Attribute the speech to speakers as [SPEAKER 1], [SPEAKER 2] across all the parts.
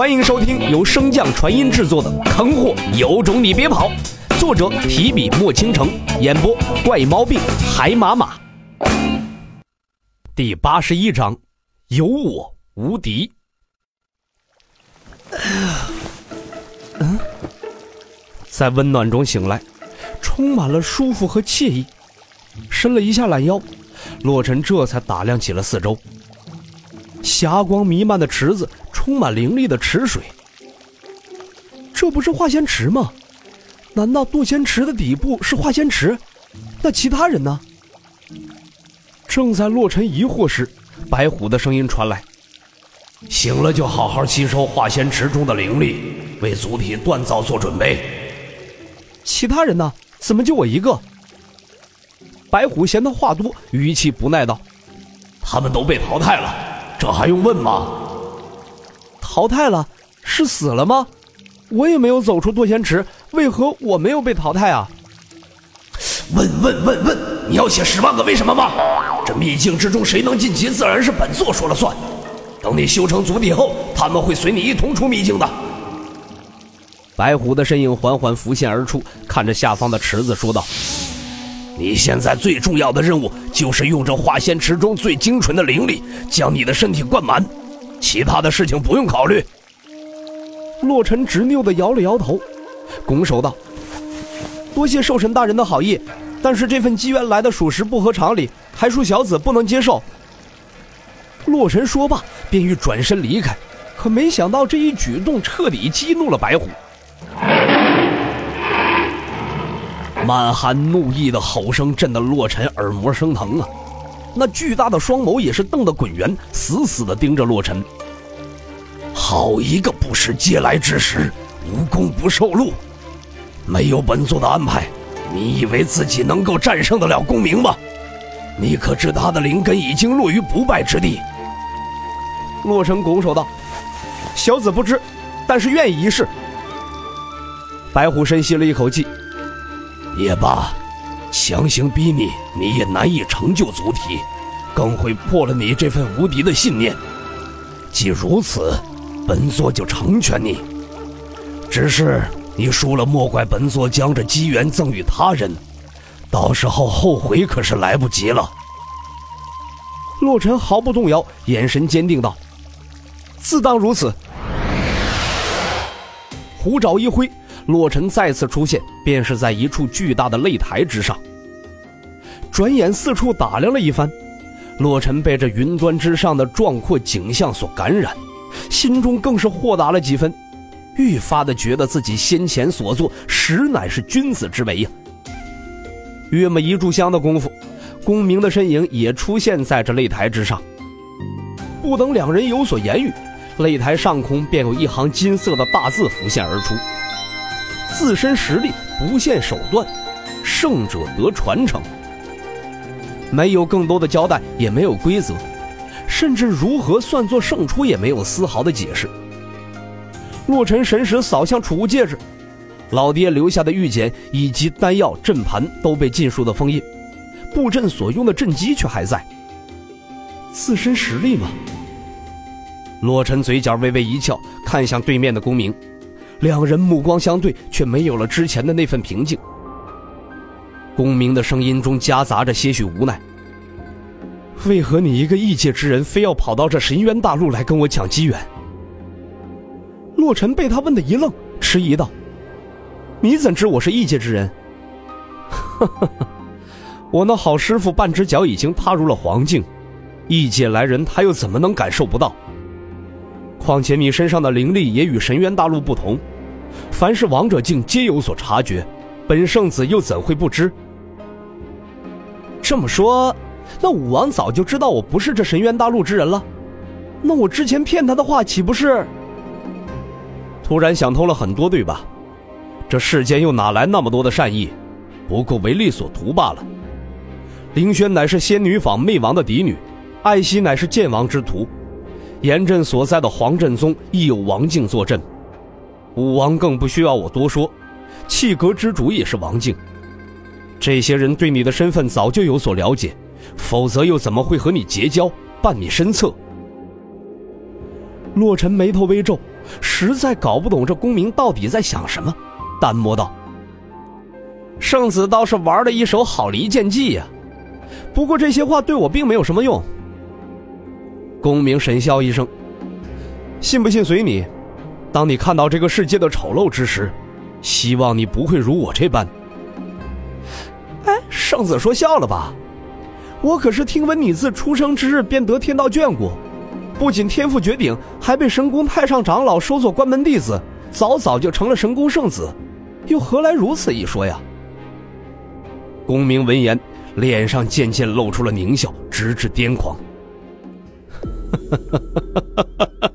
[SPEAKER 1] 欢迎收听由升降传音制作的《坑货有种你别跑》，作者提笔墨倾城，演播怪毛病海马马。第八十一章，有我无敌。嗯，在温暖中醒来，充满了舒服和惬意。伸了一下懒腰，洛尘这才打量起了四周。霞光弥漫的池子，充满灵力的池水。这不是化仙池吗？难道渡仙池的底部是化仙池？那其他人呢？正在洛尘疑惑时，白虎的声音传来：“
[SPEAKER 2] 醒了就好好吸收化仙池中的灵力，为族体锻造做准备。”
[SPEAKER 1] 其他人呢？怎么就我一个？白虎嫌他话多，语气不耐道：“
[SPEAKER 2] 他们都被淘汰了。”这还用问吗？
[SPEAKER 1] 淘汰了是死了吗？我也没有走出堕仙池，为何我没有被淘汰啊？
[SPEAKER 2] 问问问问！你要写十万个为什么吗？这秘境之中谁能晋级，自然是本座说了算。等你修成祖底后，他们会随你一同出秘境的。
[SPEAKER 1] 白虎的身影缓缓浮现而出，看着下方的池子说道。
[SPEAKER 2] 你现在最重要的任务就是用这化仙池中最精纯的灵力将你的身体灌满，其他的事情不用考虑。
[SPEAKER 1] 洛尘执拗的摇了摇头，拱手道：“多谢寿神大人的好意，但是这份机缘来的属实不合常理，还恕小子不能接受。”洛尘说罢，便欲转身离开，可没想到这一举动彻底激怒了白虎。满含怒意的吼声震得洛尘耳膜生疼啊！那巨大的双眸也是瞪得滚圆，死死地盯着洛尘。
[SPEAKER 2] 好一个不识嗟来之食，无功不受禄！没有本座的安排，你以为自己能够战胜得了公明吗？你可知他的灵根已经落于不败之地？
[SPEAKER 1] 洛尘拱手道：“小子不知，但是愿意一试。”白虎深吸了一口气。
[SPEAKER 2] 也罢，强行逼你，你也难以成就足体，更会破了你这份无敌的信念。既如此，本座就成全你。只是你输了，莫怪本座将这机缘赠与他人，到时候后悔可是来不及了。
[SPEAKER 1] 洛尘毫不动摇，眼神坚定道：“自当如此。”虎爪一挥。洛尘再次出现，便是在一处巨大的擂台之上。转眼四处打量了一番，洛尘被这云端之上的壮阔景象所感染，心中更是豁达了几分，愈发的觉得自己先前所做实乃是君子之为呀。约么一炷香的功夫，公明的身影也出现在这擂台之上。不等两人有所言语，擂台上空便有一行金色的大字浮现而出。自身实力不限手段，胜者得传承。没有更多的交代，也没有规则，甚至如何算作胜出也没有丝毫的解释。洛尘神识扫向储物戒指，老爹留下的玉简以及丹药阵盘都被尽数的封印，布阵所用的阵基却还在。自身实力吗？洛尘嘴角微微一翘，看向对面的公明。两人目光相对，却没有了之前的那份平静。公明的声音中夹杂着些许无奈：“为何你一个异界之人，非要跑到这神渊大陆来跟我抢机缘？”洛尘被他问的一愣，迟疑道：“你怎知我是异界之人？”“哈哈哈，我那好师傅半只脚已经踏入了黄境，异界来人，他又怎么能感受不到？”况且你身上的灵力也与神渊大陆不同，凡是王者境皆有所察觉，本圣子又怎会不知？这么说，那武王早就知道我不是这神渊大陆之人了？那我之前骗他的话，岂不是？突然想通了很多，对吧？这世间又哪来那么多的善意？不过唯利所图罢了。凌轩乃是仙女坊魅王的嫡女，艾希乃是剑王之徒。严阵所在的黄振宗亦有王境坐镇，武王更不需要我多说，气阁之主也是王境。这些人对你的身份早就有所了解，否则又怎么会和你结交，伴你身侧？洛尘眉头微皱，实在搞不懂这公明到底在想什么，淡漠道：“圣子倒是玩了一手好离间计呀，不过这些话对我并没有什么用。”公明神笑一声：“信不信随你。当你看到这个世界的丑陋之时，希望你不会如我这般。”哎，圣子说笑了吧？我可是听闻你自出生之日便得天道眷顾。不仅天赋绝顶，还被神宫太上长老收作关门弟子，早早就成了神宫圣子，又何来如此一说呀？公明闻言，脸上渐渐露出了狞笑，直至癫狂。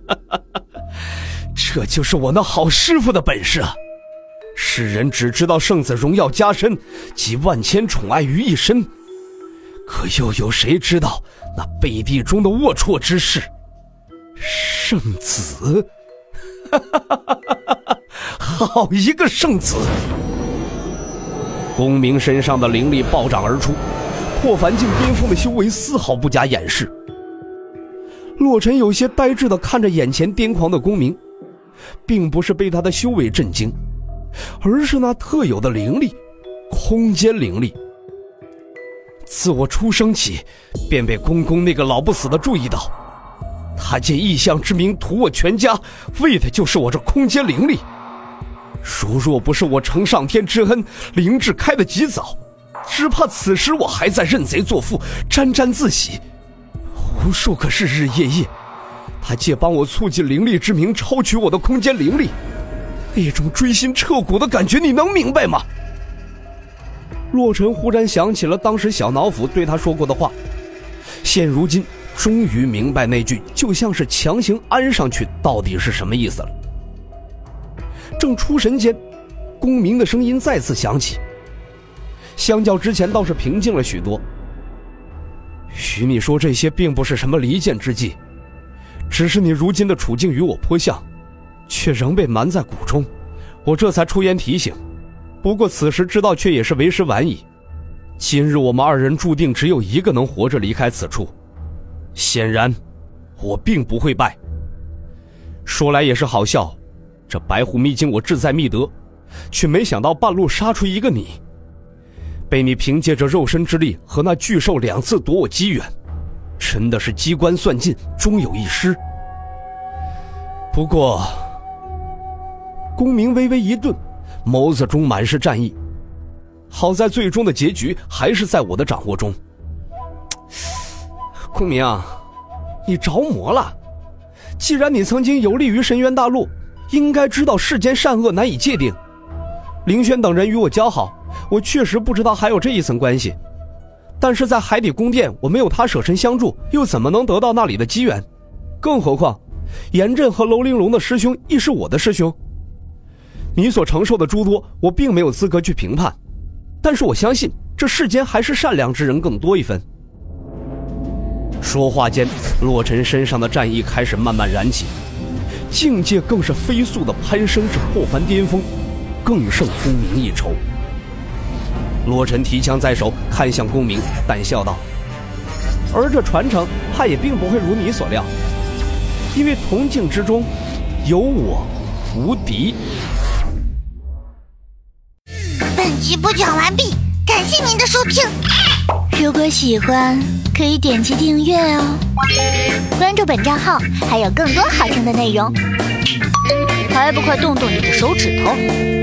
[SPEAKER 1] 这就是我那好师傅的本事啊！世人只知道圣子荣耀加身，集万千宠爱于一身，可又有谁知道那背地中的龌龊之事？圣子，好一个圣子！公明身上的灵力暴涨而出，破凡境巅峰的修为丝毫不加掩饰。洛尘有些呆滞的看着眼前癫狂的公明，并不是被他的修为震惊，而是那特有的灵力——空间灵力。自我出生起，便被公公那个老不死的注意到。他借异象之名屠我全家，为的就是我这空间灵力。如若不是我承上天之恩，灵智开得极早，只怕此时我还在认贼作父，沾沾自喜。无数个日日夜夜，他借帮我促进灵力之名抽取我的空间灵力，那种锥心彻骨的感觉，你能明白吗？洛尘忽然想起了当时小脑斧对他说过的话，现如今。终于明白那句就像是强行安上去到底是什么意思了。正出神间，公明的声音再次响起，相较之前倒是平静了许多。许你说这些并不是什么离间之计，只是你如今的处境与我颇像，却仍被瞒在谷中，我这才出言提醒。不过此时知道却也是为时晚矣，今日我们二人注定只有一个能活着离开此处。显然，我并不会败。说来也是好笑，这白虎秘境我志在觅得，却没想到半路杀出一个你，被你凭借着肉身之力和那巨兽两次夺我机缘，真的是机关算尽，终有一失。不过，公明微微一顿，眸子中满是战意。好在最终的结局还是在我的掌握中。公明，你着魔了。既然你曾经游历于深渊大陆，应该知道世间善恶难以界定。凌轩等人与我交好，我确实不知道还有这一层关系。但是在海底宫殿，我没有他舍身相助，又怎么能得到那里的机缘？更何况，严震和楼玲珑的师兄亦是我的师兄。你所承受的诸多，我并没有资格去评判。但是我相信，这世间还是善良之人更多一分。说话间，洛尘身上的战意开始慢慢燃起，境界更是飞速的攀升至破凡巅峰，更胜公明一筹。洛尘提枪在手，看向公明，淡笑道：“而这传承，怕也并不会如你所料，因为铜镜之中，有我无敌。”
[SPEAKER 3] 本集播讲完毕，感谢您的收听。如果喜欢，可以点击订阅哦，关注本账号还有更多好听的内容，还不快动动你的手指头！